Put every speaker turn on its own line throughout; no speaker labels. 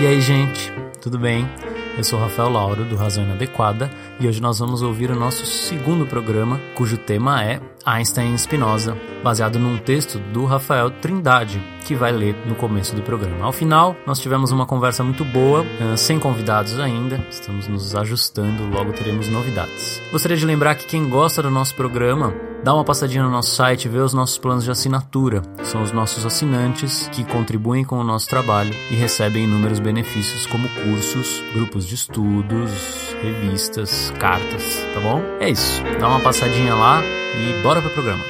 E aí, gente, tudo bem? Eu sou Rafael Lauro, do Razão Inadequada, e hoje nós vamos ouvir o nosso segundo programa, cujo tema é Einstein e Spinoza, baseado num texto do Rafael Trindade, que vai ler no começo do programa. Ao final, nós tivemos uma conversa muito boa, eh, sem convidados ainda, estamos nos ajustando, logo teremos novidades. Gostaria de lembrar que quem gosta do nosso programa, dá uma passadinha no nosso site, vê os nossos planos de assinatura. São os nossos assinantes que contribuem com o nosso trabalho e recebem inúmeros benefícios como cursos, grupos de estudos, revistas, cartas, tá bom? É isso. Dá uma passadinha lá e bora pro programa.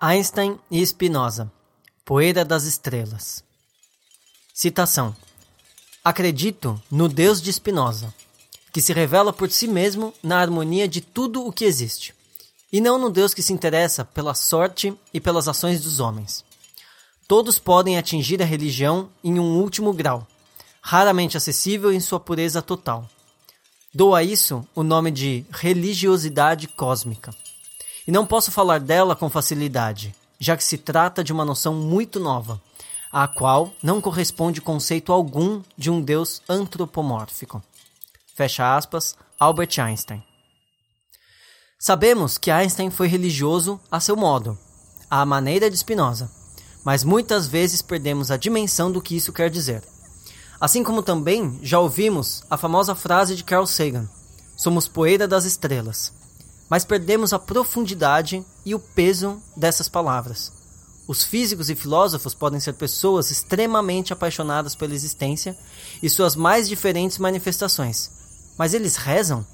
Einstein e Spinoza, Poeira das Estrelas. Citação: Acredito no Deus de Spinoza, que se revela por si mesmo na harmonia de tudo o que existe, e não no Deus que se interessa pela sorte e pelas ações dos homens. Todos podem atingir a religião em um último grau, raramente acessível em sua pureza total. Dou a isso o nome de religiosidade cósmica. E não posso falar dela com facilidade, já que se trata de uma noção muito nova, à qual não corresponde conceito algum de um Deus antropomórfico. Fecha aspas, Albert Einstein. Sabemos que Einstein foi religioso a seu modo, à maneira de Spinoza, mas muitas vezes perdemos a dimensão do que isso quer dizer. Assim como também já ouvimos a famosa frase de Carl Sagan: Somos poeira das estrelas mas perdemos a profundidade e o peso dessas palavras. Os físicos e filósofos podem ser pessoas extremamente apaixonadas pela existência e suas mais diferentes manifestações, mas eles rezam?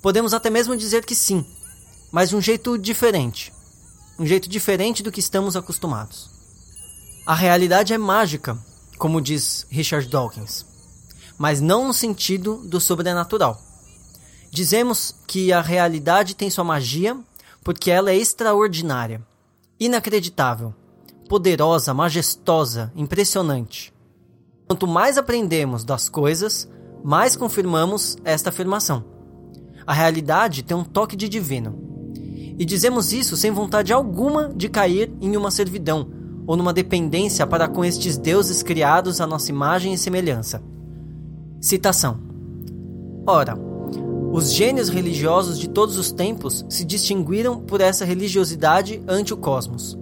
Podemos até mesmo dizer que sim, mas de um jeito diferente. Um jeito diferente do que estamos acostumados. A realidade é mágica, como diz Richard Dawkins, mas não no sentido do sobrenatural. Dizemos que a realidade tem sua magia porque ela é extraordinária, inacreditável, poderosa, majestosa, impressionante. Quanto mais aprendemos das coisas, mais confirmamos esta afirmação. A realidade tem um toque de divino. E dizemos isso sem vontade alguma de cair em uma servidão ou numa dependência para com estes deuses criados à nossa imagem e semelhança. Citação: Ora, os gênios religiosos de todos os tempos se distinguiram por essa religiosidade ante o cosmos.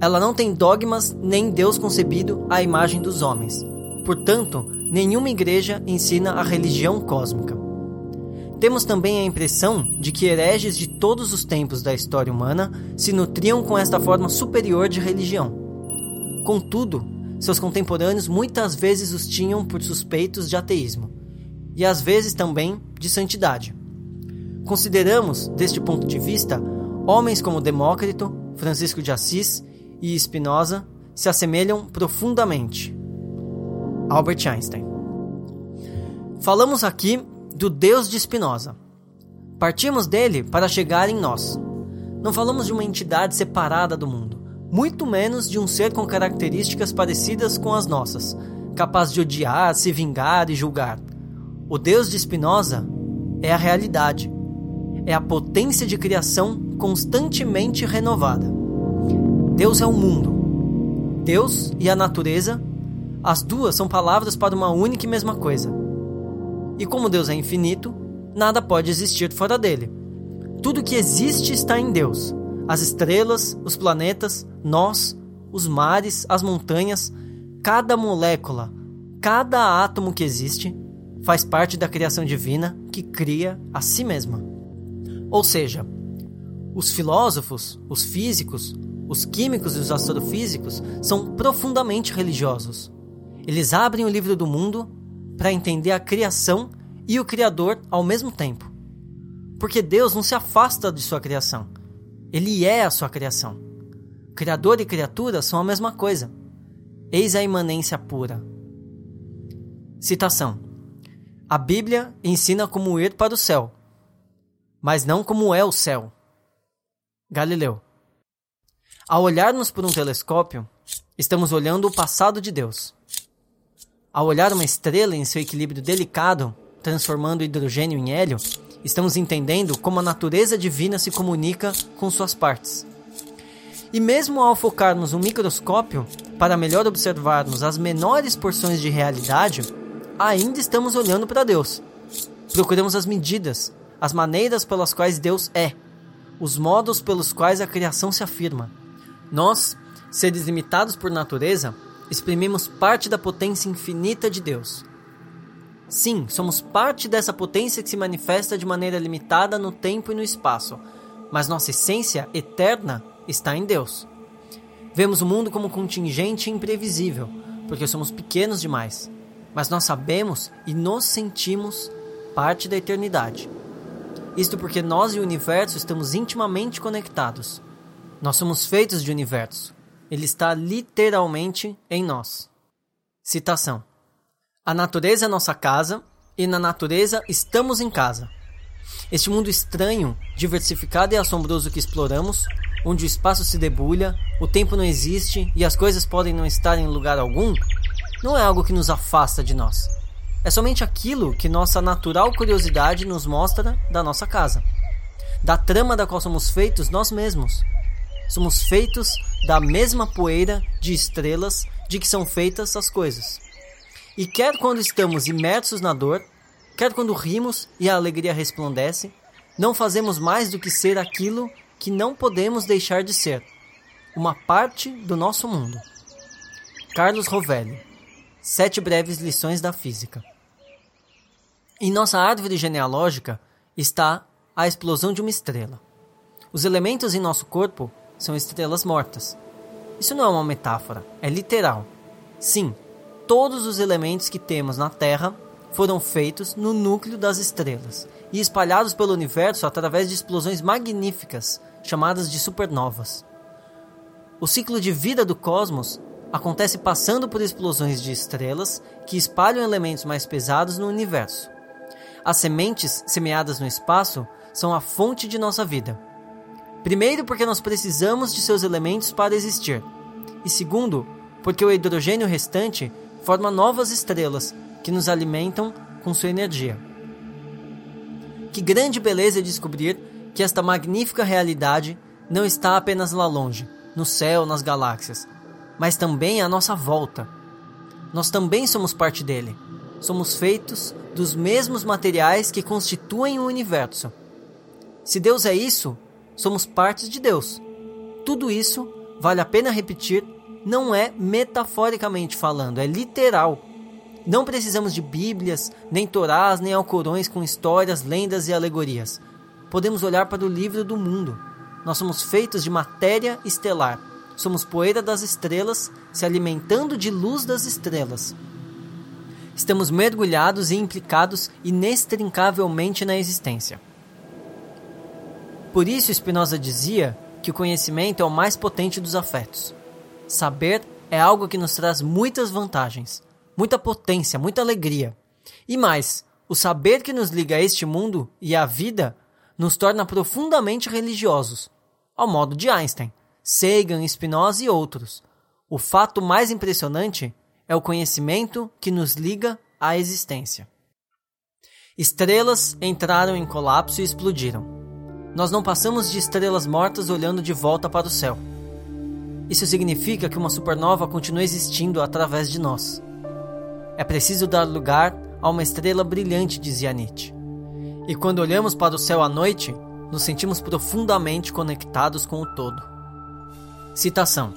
Ela não tem dogmas nem Deus concebido à imagem dos homens. Portanto, nenhuma igreja ensina a religião cósmica. Temos também a impressão de que hereges de todos os tempos da história humana se nutriam com esta forma superior de religião. Contudo, seus contemporâneos muitas vezes os tinham por suspeitos de ateísmo e às vezes também de santidade. Consideramos, deste ponto de vista, homens como Demócrito, Francisco de Assis e Spinoza se assemelham profundamente. Albert Einstein. Falamos aqui do Deus de Spinoza. Partimos dele para chegar em nós. Não falamos de uma entidade separada do mundo, muito menos de um ser com características parecidas com as nossas, capaz de odiar, se vingar e julgar. O Deus de Spinoza é a realidade, é a potência de criação constantemente renovada. Deus é o mundo. Deus e a natureza, as duas são palavras para uma única e mesma coisa. E como Deus é infinito, nada pode existir fora dele. Tudo que existe está em Deus. As estrelas, os planetas, nós, os mares, as montanhas, cada molécula, cada átomo que existe faz parte da criação divina que cria a si mesma. Ou seja, os filósofos, os físicos, os químicos e os astrofísicos são profundamente religiosos. Eles abrem o livro do mundo para entender a criação e o Criador ao mesmo tempo. Porque Deus não se afasta de sua criação. Ele é a sua criação. Criador e criatura são a mesma coisa. Eis a imanência pura. Citação a Bíblia ensina como ir para o céu, mas não como é o céu. Galileu. Ao olharmos por um telescópio, estamos olhando o passado de Deus. Ao olhar uma estrela em seu equilíbrio delicado, transformando hidrogênio em hélio, estamos entendendo como a natureza divina se comunica com suas partes. E mesmo ao focarmos um microscópio para melhor observarmos as menores porções de realidade, ainda estamos olhando para Deus. Procuramos as medidas, as maneiras pelas quais Deus é, os modos pelos quais a criação se afirma. Nós, seres limitados por natureza, exprimimos parte da potência infinita de Deus. Sim, somos parte dessa potência que se manifesta de maneira limitada no tempo e no espaço, mas nossa essência eterna está em Deus. Vemos o mundo como contingente e imprevisível, porque somos pequenos demais, mas nós sabemos e nos sentimos parte da eternidade. Isto porque nós e o universo estamos intimamente conectados. Nós somos feitos de universo. Ele está literalmente em nós. Citação: A natureza é nossa casa e na natureza estamos em casa. Este mundo estranho, diversificado e assombroso que exploramos, onde o espaço se debulha, o tempo não existe e as coisas podem não estar em lugar algum, não é algo que nos afasta de nós é somente aquilo que nossa natural curiosidade nos mostra da nossa casa, da trama da qual somos feitos nós mesmos. Somos feitos da mesma poeira de estrelas de que são feitas as coisas. E quer quando estamos imersos na dor, quer quando rimos e a alegria resplandece, não fazemos mais do que ser aquilo que não podemos deixar de ser, uma parte do nosso mundo. Carlos Rovelli Sete breves lições da física. Em nossa árvore genealógica está a explosão de uma estrela. Os elementos em nosso corpo são estrelas mortas. Isso não é uma metáfora, é literal. Sim, todos os elementos que temos na Terra foram feitos no núcleo das estrelas e espalhados pelo universo através de explosões magníficas chamadas de supernovas. O ciclo de vida do cosmos acontece passando por explosões de estrelas que espalham elementos mais pesados no universo. As sementes semeadas no espaço são a fonte de nossa vida. Primeiro, porque nós precisamos de seus elementos para existir, e segundo, porque o hidrogênio restante forma novas estrelas que nos alimentam com sua energia. Que grande beleza descobrir que esta magnífica realidade não está apenas lá longe, no céu, nas galáxias, mas também à nossa volta. Nós também somos parte dele. Somos feitos dos mesmos materiais que constituem o universo. Se Deus é isso, somos partes de Deus. Tudo isso, vale a pena repetir, não é metaforicamente falando, é literal. Não precisamos de Bíblias, nem Torás, nem Alcorões com histórias, lendas e alegorias. Podemos olhar para o livro do mundo. Nós somos feitos de matéria estelar somos poeira das estrelas, se alimentando de luz das estrelas. Estamos mergulhados e implicados inextricavelmente na existência. Por isso, Spinoza dizia que o conhecimento é o mais potente dos afetos. Saber é algo que nos traz muitas vantagens, muita potência, muita alegria. E mais, o saber que nos liga a este mundo e à vida nos torna profundamente religiosos, ao modo de Einstein. Sagan, Spinoza e outros. O fato mais impressionante é o conhecimento que nos liga à existência. Estrelas entraram em colapso e explodiram. Nós não passamos de estrelas mortas olhando de volta para o céu. Isso significa que uma supernova continua existindo através de nós. É preciso dar lugar a uma estrela brilhante, dizia Nietzsche. E quando olhamos para o céu à noite, nos sentimos profundamente conectados com o todo. Citação: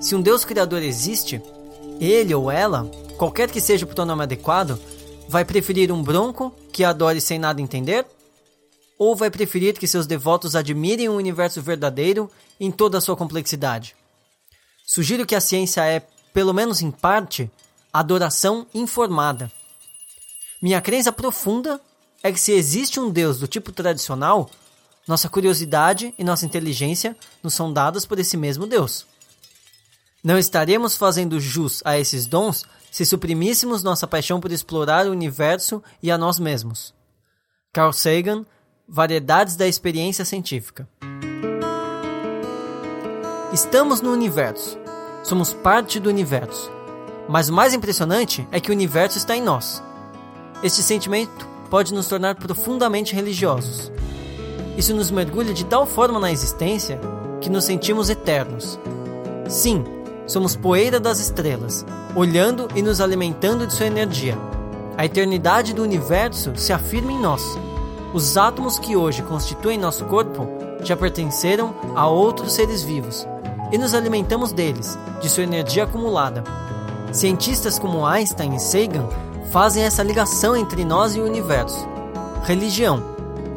Se um Deus Criador existe, ele ou ela, qualquer que seja o pronome adequado, vai preferir um bronco que adore sem nada entender? Ou vai preferir que seus devotos admirem o universo verdadeiro em toda a sua complexidade? Sugiro que a ciência é, pelo menos em parte, adoração informada. Minha crença profunda é que se existe um Deus do tipo tradicional, nossa curiosidade e nossa inteligência nos são dadas por esse mesmo Deus. Não estaríamos fazendo jus a esses dons se suprimíssemos nossa paixão por explorar o universo e a nós mesmos. Carl Sagan, Variedades da Experiência Científica. Estamos no universo. Somos parte do universo. Mas o mais impressionante é que o universo está em nós. Este sentimento pode nos tornar profundamente religiosos. Isso nos mergulha de tal forma na existência que nos sentimos eternos. Sim, somos poeira das estrelas, olhando e nos alimentando de sua energia. A eternidade do universo se afirma em nós. Os átomos que hoje constituem nosso corpo já pertenceram a outros seres vivos e nos alimentamos deles, de sua energia acumulada. Cientistas como Einstein e Sagan fazem essa ligação entre nós e o universo. Religião,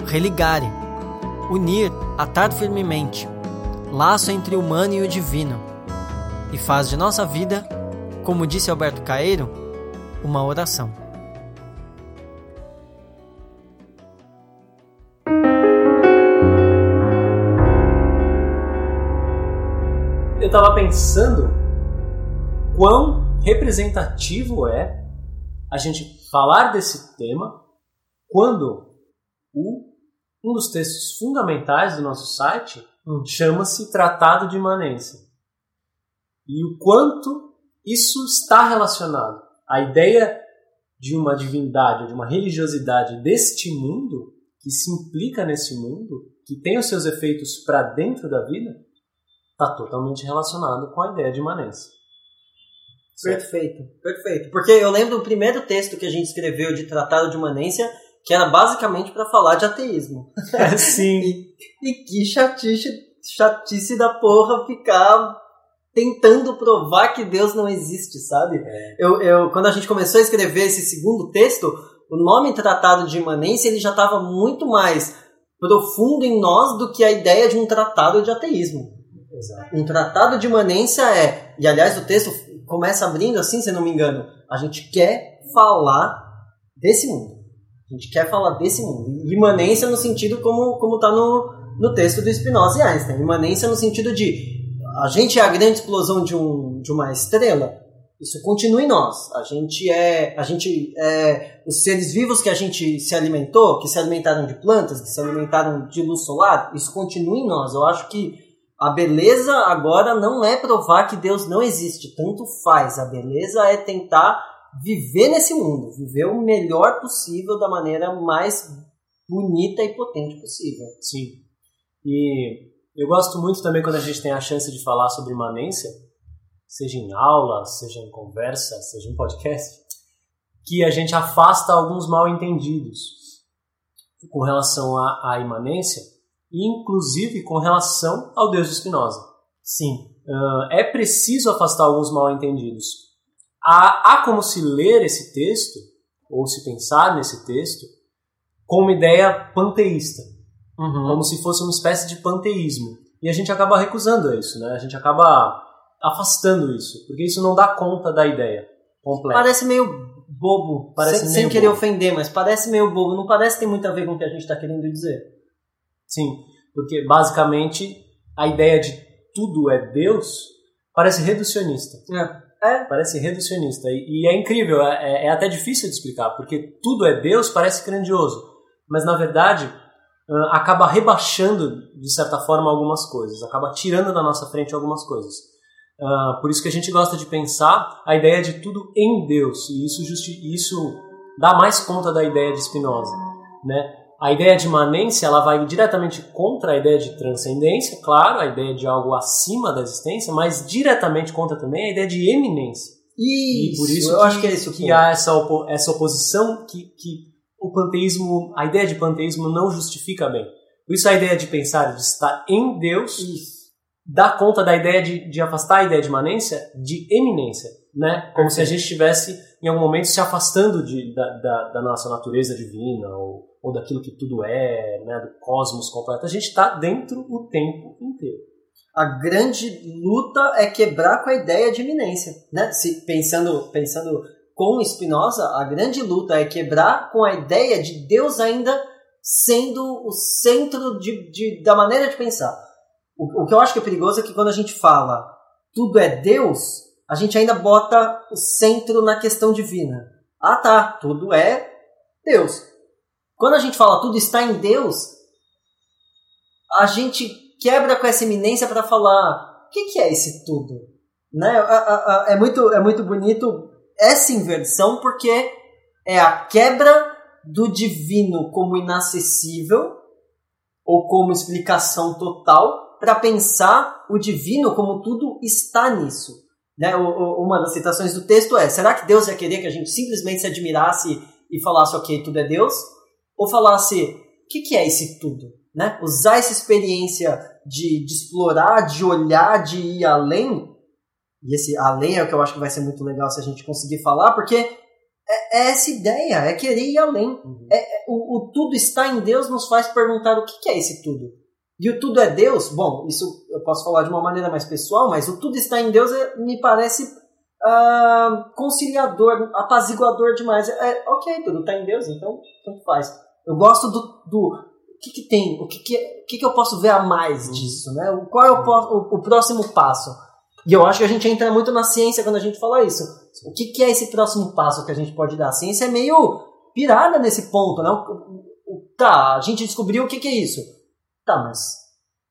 religare, unir, atar firmemente, laço entre o humano e o divino, e faz de nossa vida, como disse Alberto Caeiro, uma oração.
Eu estava pensando quão representativo é a gente falar desse tema quando o, um dos textos fundamentais do nosso site chama-se Tratado de Imanência. E o quanto isso está relacionado. A ideia de uma divindade, de uma religiosidade deste mundo, que se implica nesse mundo, que tem os seus efeitos para dentro da vida, está totalmente relacionado com a ideia de imanência.
Perfeito, perfeito. Porque eu lembro do primeiro texto que a gente escreveu de Tratado de Imanência, que era basicamente para falar de ateísmo.
É, sim.
e, e que chatice, chatice da porra ficar tentando provar que Deus não existe, sabe? É. Eu, eu, quando a gente começou a escrever esse segundo texto, o nome Tratado de Imanência ele já estava muito mais profundo em nós do que a ideia de um tratado de ateísmo. Exato. Um tratado de imanência é, e aliás o texto começa abrindo assim, se não me engano, a gente quer falar desse mundo. A gente quer falar desse mundo. Imanência no sentido como como está no, no texto do Spinoza e Einstein. Imanência no sentido de a gente é a grande explosão de, um, de uma estrela, isso continua em nós. A gente é, a gente é os seres vivos que a gente se alimentou, que se alimentaram de plantas, que se alimentaram de luz solar, isso continua em nós. Eu acho que a beleza agora não é provar que Deus não existe, tanto faz. A beleza é tentar viver nesse mundo, viver o melhor possível da maneira mais bonita e potente possível.
Sim. E eu gosto muito também quando a gente tem a chance de falar sobre imanência, seja em aula, seja em conversa, seja em podcast, que a gente afasta alguns mal entendidos com relação à, à imanência inclusive com relação ao Deus de Spinoza.
Sim.
Uh, é preciso afastar alguns mal-entendidos. Há, há como se ler esse texto, ou se pensar nesse texto, com uma ideia panteísta, uhum. como se fosse uma espécie de panteísmo. E a gente acaba recusando isso, né? A gente acaba afastando isso, porque isso não dá conta da ideia completa.
Parece meio bobo, parece sem, sem querer bobo. ofender, mas parece meio bobo, não parece ter muito a ver com o que a gente está querendo dizer.
Sim, porque basicamente a ideia de tudo é Deus parece reducionista.
É. é.
Parece reducionista. E, e é incrível, é, é, é, até difícil de explicar, porque tudo é Deus parece grandioso, mas na verdade acaba rebaixando, de certa forma, algumas coisas, acaba tirando da nossa frente algumas coisas. Por isso que a gente gosta de pensar a ideia de tudo em Deus, e isso, justi isso dá mais conta da ideia de Spinoza. Né? A ideia de imanência ela vai diretamente contra a ideia de transcendência, claro, a ideia de algo acima da existência, mas diretamente contra também a ideia de eminência.
Isso,
e por isso
eu
que,
acho que é isso
que há essa, opo essa oposição que, que o panteísmo, a ideia de panteísmo não justifica bem. Por isso a ideia de pensar, de estar em Deus,
isso.
dá conta da ideia de, de afastar a ideia de imanência de eminência, né? Como se a gente estivesse em algum momento se afastando de, da, da, da nossa natureza divina ou ou daquilo que tudo é, né, do cosmos completo. A gente está dentro o tempo inteiro.
A grande luta é quebrar com a ideia de iminência, né? Se pensando, pensando com Spinoza, a grande luta é quebrar com a ideia de Deus ainda sendo o centro de, de da maneira de pensar. O, o que eu acho que é perigoso é que quando a gente fala tudo é Deus, a gente ainda bota o centro na questão divina. Ah, tá, tudo é Deus. Quando a gente fala tudo está em Deus, a gente quebra com essa eminência para falar o que, que, é esse tudo? Né? É muito, é muito bonito essa inversão porque é a quebra do divino como inacessível ou como explicação total para pensar o divino como tudo está nisso. Né? Uma das citações do texto é: será que Deus ia querer que a gente simplesmente se admirasse e falasse, ok, tudo é Deus? Ou falasse, o que, que é esse tudo? Né? Usar essa experiência de, de explorar, de olhar, de ir além. E esse além é o que eu acho que vai ser muito legal se a gente conseguir falar, porque é, é essa ideia, é querer ir além. Uhum. É, é, o, o, tudo está em Deus nos faz perguntar o que, que é esse tudo. E o tudo é Deus? Bom, isso eu posso falar de uma maneira mais pessoal, mas o tudo está em Deus é, me parece uh, conciliador, apaziguador demais. É, ok, tudo está em Deus, então tanto faz. Eu gosto do, do o que, que tem, o que, que, o que, que eu posso ver a mais disso, né? Qual é o, o, o próximo passo? E eu acho que a gente entra muito na ciência quando a gente fala isso. O que, que é esse próximo passo que a gente pode dar? A ciência é meio pirada nesse ponto, né? Tá, a gente descobriu o que, que é isso. Tá, mas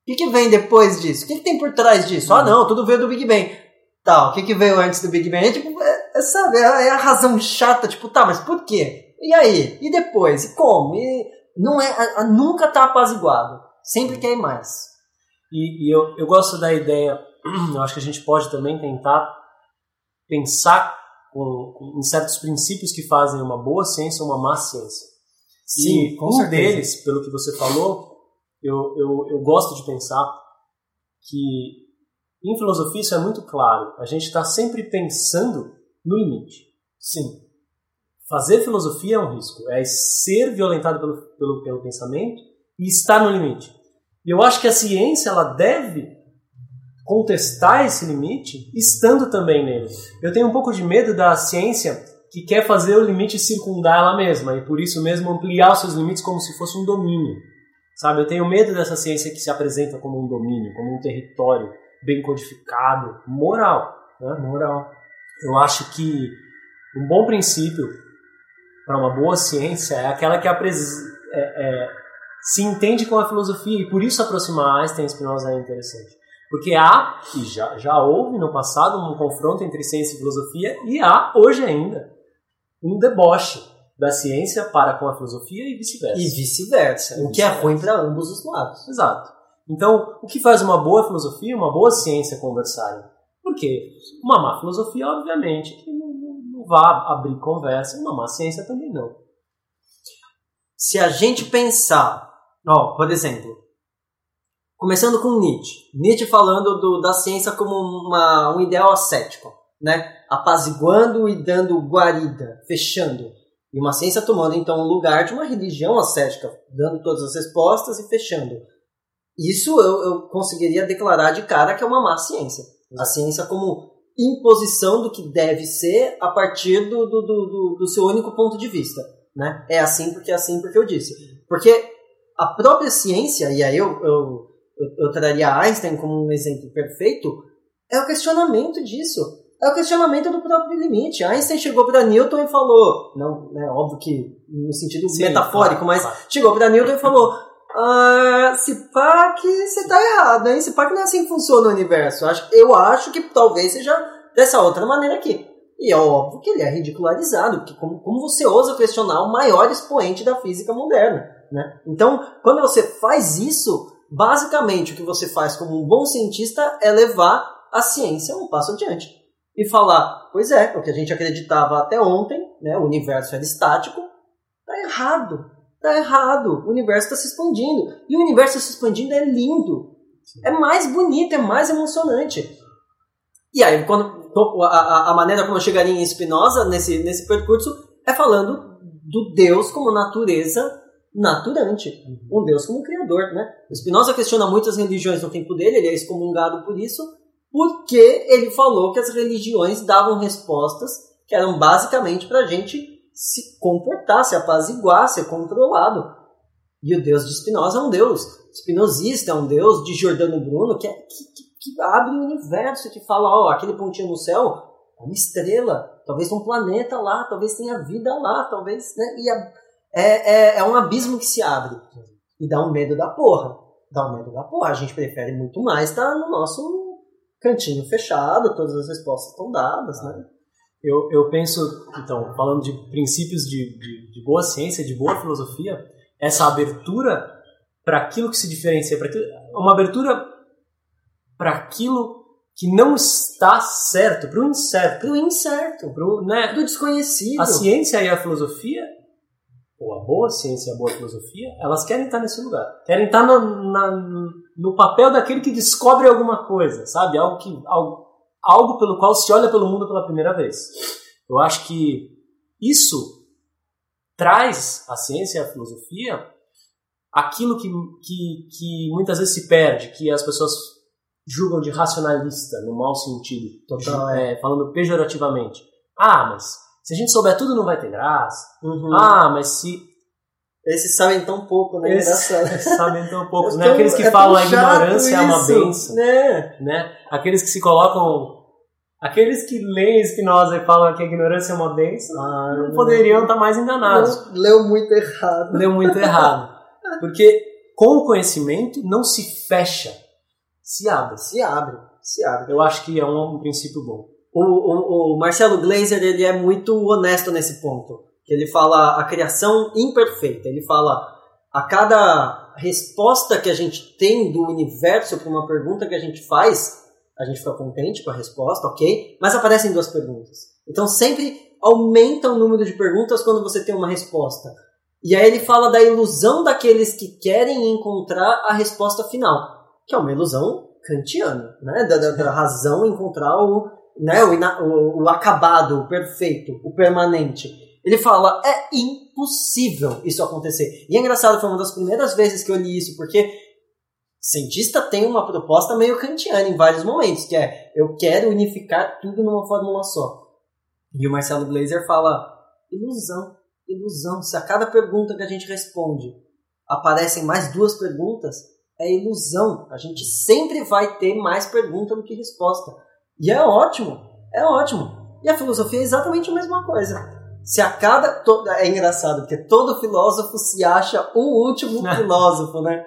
o que, que vem depois disso? O que, que tem por trás disso? Ah, não, tudo veio do Big Bang. Tá, o que, que veio antes do Big Bang? É, tipo, é, é, sabe, é, é a razão chata, tipo, tá, mas por quê? E aí? E depois? E como? E não é, a, a, nunca tá apaziguado. Sempre quer mais.
E, e eu, eu gosto da ideia, eu acho que a gente pode também tentar pensar com, com, em certos princípios que fazem uma boa ciência uma má ciência.
Sim,
e com um certeza. deles, pelo que você falou, eu, eu, eu gosto de pensar que em filosofia isso é muito claro. A gente está sempre pensando no limite.
Sim.
Fazer filosofia é um risco. É ser violentado pelo, pelo, pelo pensamento e estar no limite. E eu acho que a ciência ela deve contestar esse limite estando também nele. Eu tenho um pouco de medo da ciência que quer fazer o limite circundar ela mesma e por isso mesmo ampliar os seus limites como se fosse um domínio. Sabe, eu tenho medo dessa ciência que se apresenta como um domínio, como um território bem codificado, moral. Né?
Moral.
Eu acho que um bom princípio para uma boa ciência é aquela que é, é, se entende com a filosofia e por isso aproximar Einstein e Spinoza é interessante. Porque há, e já, já houve no passado, um confronto entre ciência e filosofia, e há hoje ainda um deboche da ciência para com a filosofia e vice-versa.
E vice-versa, o que é ruim para ambos os lados.
Exato. Então, o que faz uma boa filosofia e uma boa ciência conversarem? Porque uma má filosofia, obviamente, que não, não vai abrir conversa, uma má ciência também não.
Se a gente pensar, ó, por exemplo, começando com Nietzsche, Nietzsche falando do, da ciência como uma, um ideal ascético, né? apaziguando e dando guarida, fechando e uma ciência tomando então o lugar de uma religião ascética, dando todas as respostas e fechando. Isso eu, eu conseguiria declarar de cara que é uma má ciência. A ciência como imposição do que deve ser a partir do, do, do, do seu único ponto de vista. Né? É assim porque é assim porque eu disse. Porque a própria ciência, e aí eu, eu, eu, eu traria Einstein como um exemplo perfeito, é o questionamento disso é o questionamento do próprio limite. Einstein chegou para Newton e falou, não, né, óbvio que no sentido Sim, metafórico, claro, mas claro. chegou para Newton e falou: ah, se pá que você tá errado, hein? Se pá que não é assim que funciona o universo. Eu acho que talvez seja dessa outra maneira aqui. E é óbvio que ele é ridicularizado, porque como, como você ousa questionar o maior expoente da física moderna, né? Então, quando você faz isso, basicamente o que você faz como um bom cientista é levar a ciência um passo adiante e falar, pois é, o que a gente acreditava até ontem, né, o universo era estático, tá errado, tá errado, o universo está se expandindo, e o universo se expandindo é lindo, é mais bonito, é mais emocionante. E aí, quando a, a maneira como eu chegaria em Spinoza nesse, nesse percurso é falando do Deus como natureza naturante, um Deus como criador, né? O Spinoza questiona muitas religiões no tempo dele, ele é excomungado por isso, porque ele falou que as religiões davam respostas que eram basicamente para a gente se comportar, se apaziguar, ser controlado. E o Deus de Spinoza é um Deus espinosista, é um Deus de Giordano Bruno, que, é, que, que, abre o universo, que fala, ó, aquele pontinho no céu é uma estrela, talvez um planeta lá, talvez tenha vida lá, talvez, né? E é, é, é um abismo que se abre. E dá um medo da porra. Dá um medo da porra. A gente prefere muito mais estar no nosso cantinho fechado, todas as respostas estão dadas, né?
Eu, eu penso, então, falando de princípios de, de, de boa ciência, de boa filosofia, essa abertura para aquilo que se diferencia, para uma abertura para aquilo que não está certo, para o incerto.
Para o incerto,
pro, né?
do desconhecido.
A ciência e a filosofia, ou a boa ciência e a boa filosofia, elas querem estar nesse lugar. Querem estar no, na, no papel daquele que descobre alguma coisa, sabe? Algo, que, algo, algo pelo qual se olha pelo mundo pela primeira vez. Eu acho que isso traz a ciência e a filosofia aquilo que, que, que muitas vezes se perde, que as pessoas julgam de racionalista, no mau sentido,
Total, é.
é, falando pejorativamente. Ah, mas se a gente souber tudo não vai ter graça.
Uhum.
Ah, mas se.
Esses sabem tão pouco, né?
Esses sabem tão poucos,
É
né? Aqueles que
é
falam a ignorância é uma
isso,
benção,
Né?
né? Aqueles que se colocam. Aqueles que leem Spinoza e falam que a ignorância é uma benção,
Ah,
não poderiam estar mais enganados.
leu muito errado.
Leu muito errado. Porque com o conhecimento não se fecha, se abre.
Se abre, se abre.
Eu acho que é um, um princípio bom.
O, o, o Marcelo Glazer ele é muito honesto nesse ponto. Ele fala a criação imperfeita. Ele fala a cada resposta que a gente tem do universo para uma pergunta que a gente faz, a gente fica contente com a resposta, ok? Mas aparecem duas perguntas. Então sempre aumenta o número de perguntas quando você tem uma resposta. E aí ele fala da ilusão daqueles que querem encontrar a resposta final, que é uma ilusão kantiana, né? Da, da, da razão encontrar o, né, o, ina- o, o acabado, o perfeito, o permanente. Ele fala, é impossível isso acontecer. E é engraçado, foi uma das primeiras vezes que eu li isso, porque cientista tem uma proposta meio kantiana em vários momentos, que é, eu quero unificar tudo numa fórmula só. E o Marcelo Glazer fala, ilusão, ilusão. Se a cada pergunta que a gente responde aparecem mais duas perguntas, é ilusão. A gente sempre vai ter mais pergunta do que resposta. E é ótimo, é ótimo. E a filosofia é exatamente a mesma coisa. Se a cada. to- É engraçado, porque todo filósofo se acha o último filósofo, né?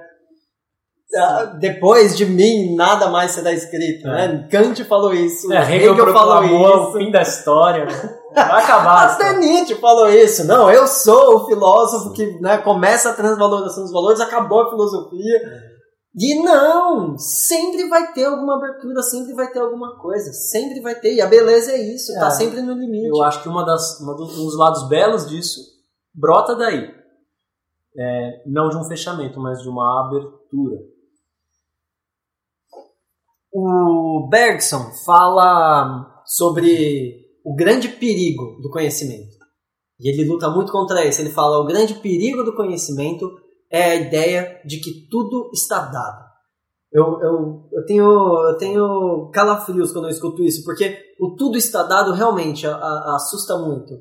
Ah, Depois de mim, nada mais será escrito, né? Kant falou isso,
É, Hegel,
Hegel falou
proclamou o
isso.
fim da história. né? Vai acabar.
Até Nietzsche falou isso. Não, eu sou o filósofo que né, começa a transvalorização dos valores, acabou a filosofia. E não! Sempre vai ter alguma abertura, sempre vai ter alguma coisa. Sempre vai ter. E a beleza é isso, tá
É.
sempre no limite.
Eu acho que uma das, uma dos, um dos lados belos disso brota daí. É, não de um fechamento, mas de uma abertura.
O Bergson fala sobre o grande perigo do conhecimento. E ele luta muito contra isso. Ele fala: o grande perigo do conhecimento é a ideia de que tudo está dado. Eu, eu, eu, tenho, eu tenho calafrios quando eu escuto isso, porque o tudo está dado realmente a- a- assusta muito.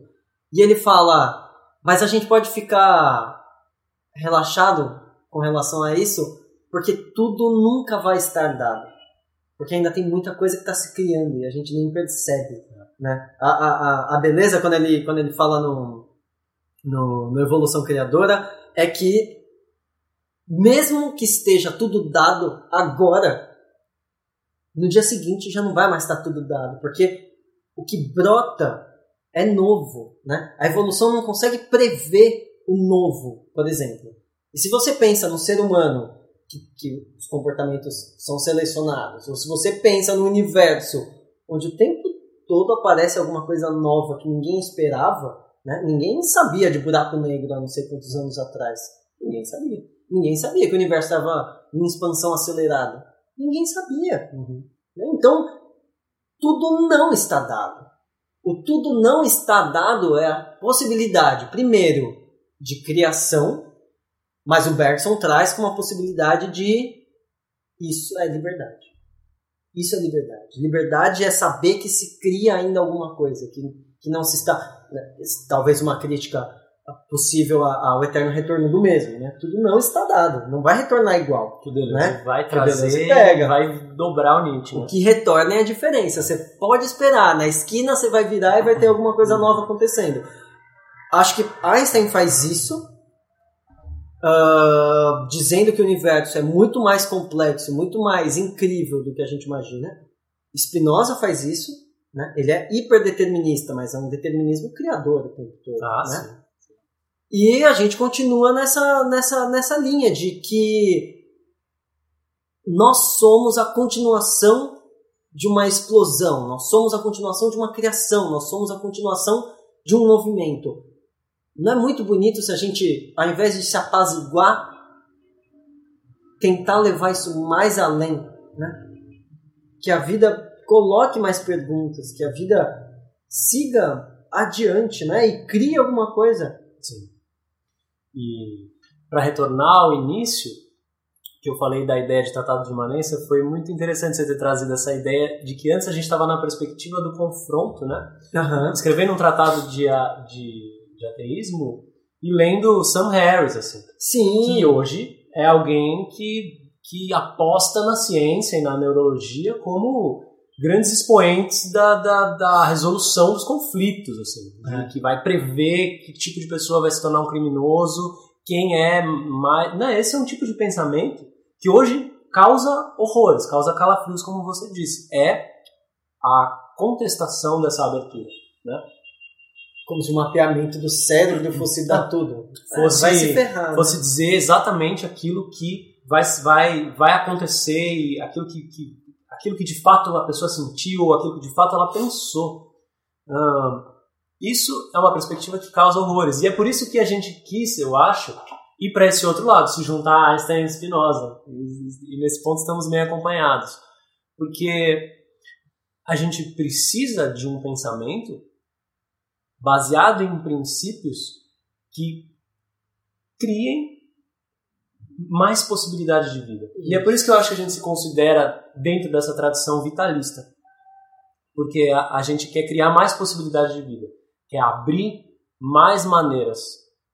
E ele fala: mas a gente pode ficar relaxado com relação a isso, porque tudo nunca vai estar dado. Porque ainda tem muita coisa que está se criando e a gente nem percebe. Né? A, a, a- beleza, quando ele, quando ele fala no, no, no Evolução Criadora, é que mesmo que esteja tudo dado agora, no dia seguinte já não vai mais estar tudo dado, porque o que brota é novo. Né? A evolução não consegue prever o novo, por exemplo. E se você pensa no ser humano que, que os comportamentos são selecionados, ou se você pensa no universo onde o tempo todo aparece alguma coisa nova que ninguém esperava, né? ninguém sabia de buraco negro há não sei quantos anos atrás. Ninguém sabia. Ninguém sabia que o universo estava em expansão acelerada. Ninguém sabia. Né? Então, tudo não está dado. O tudo não está dado é a possibilidade, primeiro, de criação, mas o Bergson traz com uma possibilidade de isso é liberdade. Isso é liberdade. Liberdade é saber que se cria ainda alguma coisa, que, que não se está. né, Talvez uma crítica possível a- ao eterno retorno do mesmo, né? Tudo não está dado, não vai retornar igual.
Beleza.
Né?
Vai trazer,
pega.
vai dobrar o Nietzsche.
O que retorna é a diferença. Você pode esperar, na esquina você vai virar e vai ter alguma coisa nova acontecendo. Acho que Einstein faz isso, ah, dizendo que o universo é muito mais complexo, muito mais incrível do que a gente imagina. Spinoza faz isso, né? Ele é hiperdeterminista, mas é um determinismo criador o tempo todo,
Ah,
né?
sim.
E a gente continua nessa, nessa, nessa linha de que nós somos a continuação de uma explosão, nós somos a continuação de uma criação, nós somos a continuação de um movimento. Não é muito bonito se a gente, ao invés de se apaziguar, tentar levar isso mais além, né? Que a vida coloque mais perguntas, que a vida siga adiante, né? E crie alguma coisa.
Sim. E para retornar ao início, que eu falei da ideia de tratado de imanência, foi muito interessante você ter trazido essa ideia de que antes a gente estava na perspectiva do confronto, né?
Aham.
Escrevendo um tratado de, de, de ateísmo e lendo Sam Harris, assim.
Sim.
que hoje é alguém que, que aposta na ciência e na neurologia como grandes expoentes da, da, da resolução dos conflitos, assim,
É.
de- que vai prever que tipo de pessoa vai se tornar um criminoso, quem é mais... Não, esse é um tipo de pensamento que hoje causa horrores, causa calafrios, como você disse. É a contestação dessa abertura.
Como se o mapeamento do cérebro fosse dar tudo.
Fosse-
Vai se ferrar.
fosse dizer exatamente aquilo que vai, vai, vai acontecer e aquilo que, que- aquilo que de fato a pessoa sentiu ou aquilo que de fato ela pensou. Isso é uma perspectiva que causa horrores. E é por isso que a gente quis, eu acho, ir para esse outro lado, se juntar a Einstein e Spinoza. E, e nesse ponto estamos meio acompanhados. Porque a gente precisa de um pensamento baseado em princípios que criem mais possibilidades de vida. E é por isso que eu acho que a gente se considera dentro dessa tradição vitalista. Porque a, a gente quer criar mais possibilidades de vida, quer abrir mais maneiras.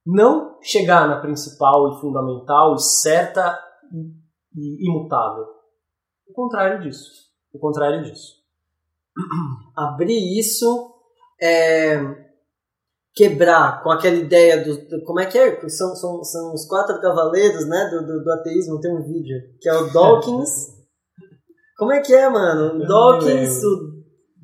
Não chegar na principal e fundamental e certa e, imutável. O contrário disso. O contrário disso.
abrir isso, é, quebrar com aquela ideia do, do- como é que é? São, são, são os quatro cavaleiros, né, do, do, do ateísmo, tem um vídeo, que é o Dawkins. como é que é, mano?
Não
Dawkins, o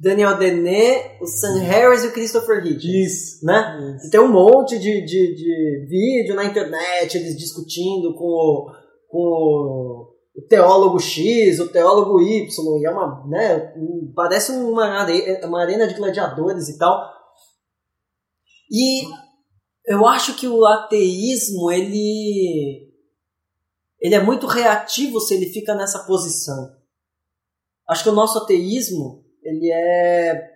Daniel Dennett, o Sam Harris e o Christopher Hitchens.
Isso.
Né? E tem um monte de, de, de vídeo na internet, eles discutindo com o, com o, o teólogo X, o teólogo Y, e é uma, né, parece uma, are- uma arena de gladiadores e tal. E eu acho que o ateísmo, ele, ele é muito reativo se ele fica nessa posição. Acho que o nosso ateísmo, ele é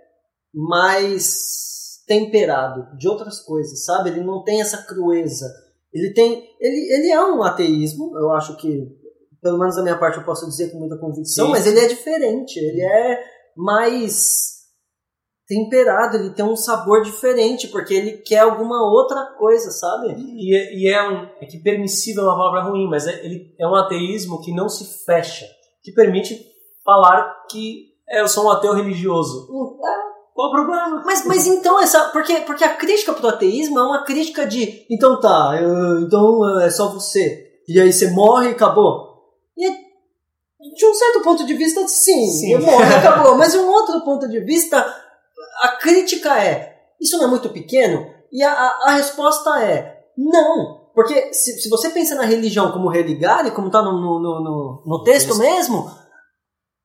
mais temperado de outras coisas, sabe? Ele não tem essa crueza. Ele tem, ele, ele é um ateísmo, eu acho que, pelo menos da minha parte eu posso dizer com muita convicção,
Sim,
mas ele é diferente, ele é mais temperado, ele tem um sabor diferente, porque ele quer alguma outra coisa, sabe?
E, é- e é um. É que permissível é uma palavra ruim, mas é, ele é um ateísmo que não se fecha, que permite falar que é, eu sou um ateu religioso. Qual o problema?
Mas, mas então essa. Porque, porque a crítica pro ateísmo é uma crítica de. Então tá, eu- então é só você. E aí você morre e acabou. E de um certo ponto de vista, sim,
Sim.
eu morre e acabou. Mas de um outro ponto de vista, a crítica é: isso não é muito pequeno? E a, a, a resposta é: não. Porque se, se você pensa na religião como religare, como tá no, no, no, no- texto. mesmo,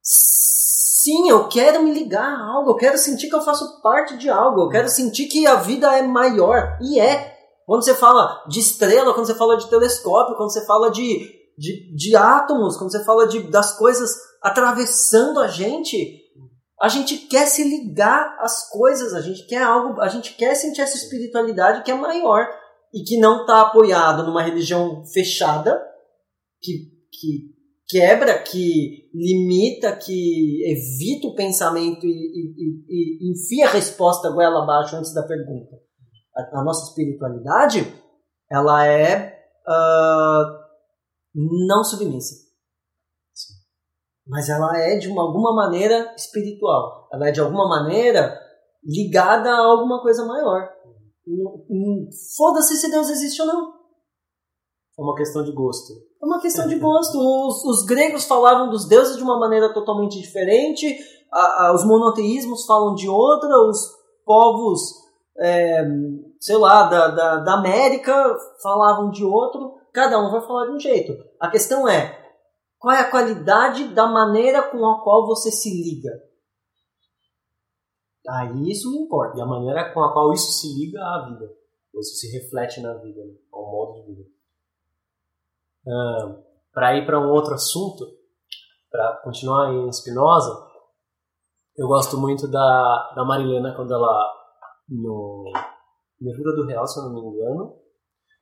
sim, eu quero me ligar a algo, eu quero sentir que eu faço parte de algo, eu quero sentir que a vida é maior. E é. Quando você fala de estrela, quando você fala de telescópio, quando você fala de, de, de átomos, quando você fala de, das coisas atravessando a gente, a gente quer se ligar às coisas, a gente quer algo, a gente quer sentir essa espiritualidade que é maior e que não está apoiado numa religião fechada, que, que quebra, que limita, que evita o pensamento e, e, e- e enfia a resposta goela abaixo antes da pergunta. A, a nossa espiritualidade, ela é ah, não submissa. Mas ela é de uma, alguma maneira espiritual. Ela é de alguma maneira ligada a alguma coisa maior. Foda-se se Deus existe ou não.
É uma questão de gosto.
É uma questão de gosto. Os, os gregos falavam dos deuses de uma maneira totalmente diferente. a, a, os monoteísmos falam de outra, os povos, é, sei lá, da, da, da América falavam de outro, cada um vai falar de um jeito. A questão é, qual é a qualidade da maneira com a qual você se liga? Aí isso me importa.
E a maneira com a qual isso se liga à vida. Ou isso se reflete na vida, né? ao modo de vida. Uh, para ir para um outro assunto, para continuar em Spinoza, eu gosto muito da, da Marilena quando ela, no Mercúrio do Real, se eu não me engano,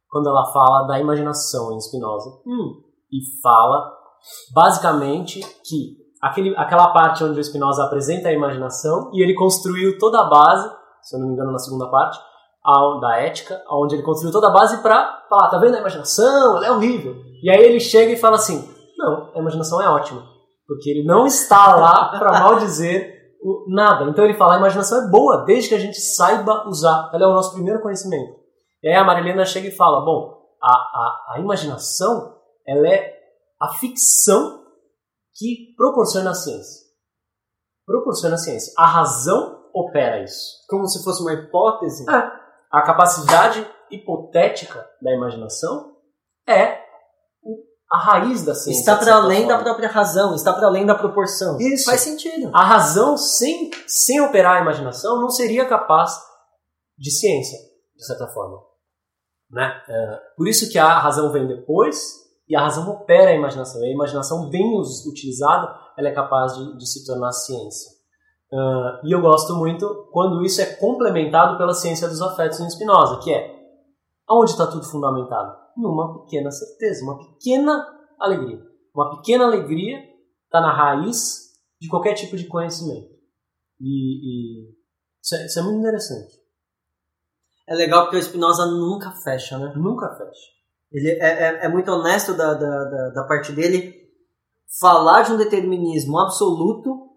quando ela fala da imaginação em Spinoza, hum. e fala basicamente que aquele, aquela parte onde o Spinoza apresenta a imaginação e ele construiu toda a base, se eu não me engano na segunda parte, a, da ética, onde ele construiu toda a base para falar, tá vendo a imaginação, ela é horrível. E aí ele chega e fala assim, não, a imaginação é ótima, porque ele não está lá para maldizer nada. Então ele fala, a imaginação é boa, desde que a gente saiba usar. Ela é o nosso primeiro conhecimento. E aí a Marilena chega e fala, bom, a, a, a imaginação, ela é a ficção que proporciona a ciência. Proporciona a ciência. A razão opera isso.
Como se fosse uma hipótese?
É. A capacidade hipotética da imaginação é a raiz da ciência.
Está para além forma. da própria razão, está para além da proporção.
Isso.
Faz sentido.
A razão, sem, sem operar a imaginação, não seria capaz de ciência, de certa forma. Né? É, por isso que a razão vem depois e a razão opera a imaginação. E a imaginação bem utilizada, ela é capaz de, de se tornar ciência. Uh, e eu gosto muito quando isso é complementado pela ciência dos afetos em Spinoza, que é onde está tudo fundamentado? Numa pequena certeza, uma pequena alegria. Uma pequena alegria está na raiz de qualquer tipo de conhecimento. E, e isso, é, isso, é, muito interessante.
É legal porque o Spinoza nunca fecha, né?
Nunca fecha.
Ele é, é, é muito honesto da, da, da, da, parte dele falar de um determinismo absoluto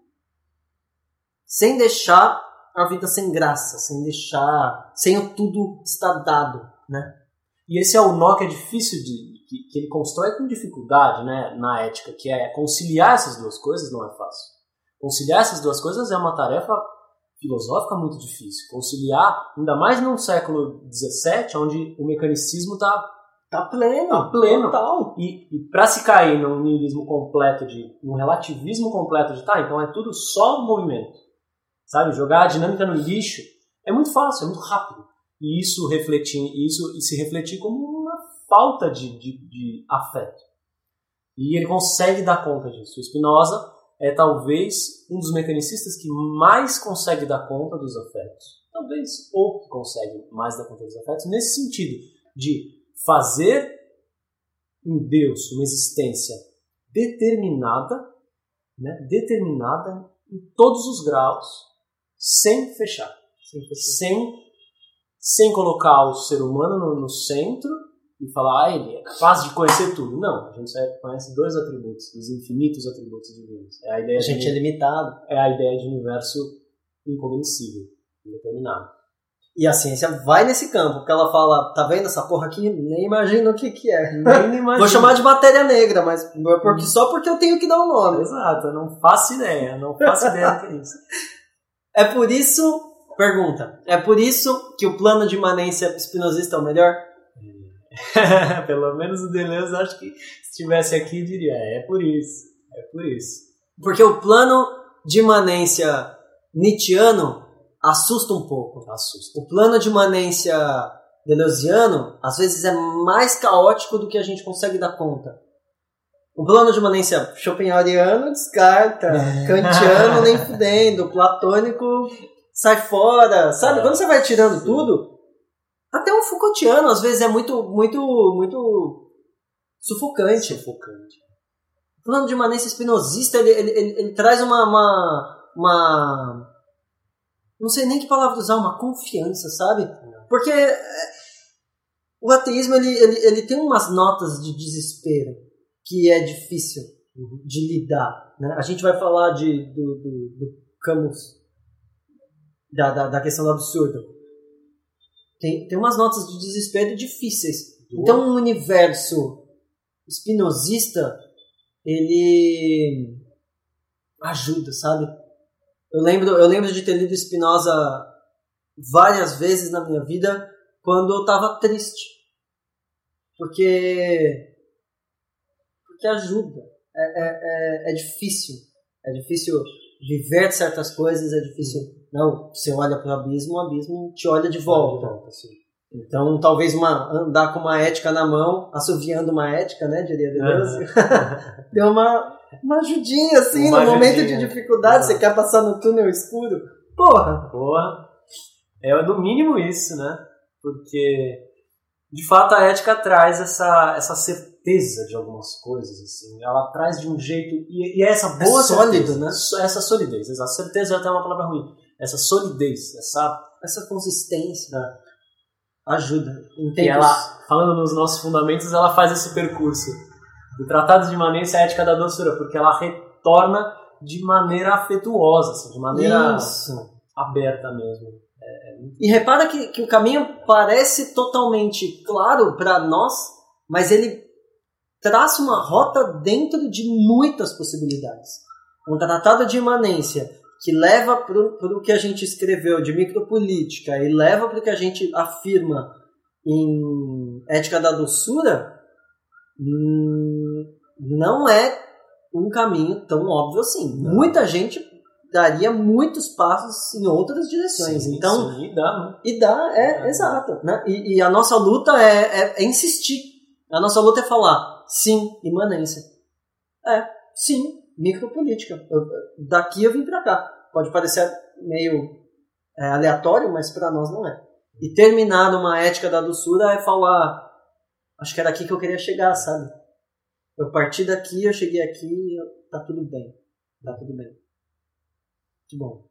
sem deixar a vida sem graça, sem deixar, sem o tudo estar dado, né?
E esse é o nó que é difícil de que, que ele constrói com dificuldade, né, na ética, que é conciliar essas duas coisas não é fácil. Conciliar essas duas coisas é uma tarefa filosófica muito difícil. Conciliar, ainda mais num século XVII, onde o mecanicismo está
Tá pleno.
Tá pleno. Total. E, e para se cair num niilismo completo, de um relativismo completo de tá, então é tudo só movimento. Sabe? Jogar a dinâmica no lixo é muito fácil, é muito rápido. E isso refletir, isso e se refletir como uma falta de, de, de afeto. E ele consegue dar conta disso. O Spinoza é talvez um dos mecanicistas que mais consegue dar conta dos afetos. Talvez ou que consegue mais dar conta dos afetos nesse sentido de fazer em Deus uma existência determinada, né, determinada em todos os graus, sem fechar, sem, fechar. sem, sem colocar o ser humano no, no, centro e falar, ah, ele é capaz de conhecer tudo. Não, a gente só conhece dois atributos, os infinitos atributos divinos.
É a ideia a gente de, é limitado.
É a ideia de universo incognoscível, indeterminado.
E a ciência vai nesse campo, porque ela fala, tá vendo essa porra aqui? Nem imagino o que que é. Vou chamar de matéria negra, mas porque, só porque eu tenho que dar o um nome.
Exato, eu não faço ideia, não faço ideia do que é isso.
É por isso, pergunta, é por isso que o plano de imanência espinosista é o melhor?
Pelo menos o Deleuze acho que se estivesse aqui diria, é, é por isso, é por isso.
Porque o plano de imanência Nietzscheano assusta um pouco.
Assusta.
O plano de imanência deleuziano, às vezes, é mais caótico do que a gente consegue dar conta. O plano de imanência schopenhaueriano descarta, é. kantiano nem fudendo, platônico sai fora, sabe? É. Quando você vai tirando Sim. tudo, até o Foucaultiano às vezes é muito, muito, muito sufocante.
Sufocante.
O plano de imanência espinosista, ele, ele, ele, ele traz uma, uma, uma não sei nem que palavra usar, uma confiança, sabe? Porque é, o ateísmo ele, ele, ele tem umas notas de desespero que é difícil uhum. de lidar. Né? A gente vai falar de, do, do, do Camus, da, da, da, questão do absurdo. Tem, tem umas notas de desespero difíceis. Então, um universo espinosista, ele ajuda, sabe? Eu lembro, eu lembro de ter lido Spinoza várias vezes na minha vida quando eu estava triste. Porque. Porque ajuda. É, é, é, é difícil. É difícil viver certas coisas, é difícil. Não, você olha para o abismo, o abismo te olha de volta. Então, talvez uma, andar com uma ética na mão, assoviando uma ética, né, diria Deus, uhum. deu uma, uma ajudinha, assim, uma no ajudinha. momento de dificuldade, uhum. você quer passar no túnel escuro. Porra!
Porra! É no mínimo isso, né? Porque, de fato, a ética traz essa, essa certeza de algumas coisas, assim. Ela traz de um jeito... E, e é essa boa é
sólido, né?
Essa solidez, exato. Certeza é até uma palavra ruim. Essa solidez, essa...
Essa consistência. Né? Ajuda.
E ela, falando nos nossos fundamentos, ela faz esse percurso do Tratado de Imanência à Ética da Doçura, porque ela retorna de maneira afetuosa, assim, de maneira Isso. aberta mesmo.
É, é e repara que, que o caminho parece totalmente claro para nós, mas ele traça uma rota dentro de muitas possibilidades. Um tratado de imanência que leva para o que a gente escreveu de micropolítica e leva para o que a gente afirma em Ética da Doçura, hum, não é um caminho tão óbvio assim. Não. Muita gente daria muitos passos em outras direções. Sim, então,
sim, e dá, né?
E dá, é, é. exato. Né? E, e, a nossa luta é, é, é insistir. A nossa luta é falar, sim, imanência. É, sim, micropolítica. Eu, daqui eu vim para cá. Pode parecer meio é, aleatório, mas para nós não é. E terminar numa ética da doçura é falar, acho que era aqui que eu queria chegar, sabe? Eu parti daqui, eu cheguei aqui, tá tudo bem. Tá tudo bem. Que bom.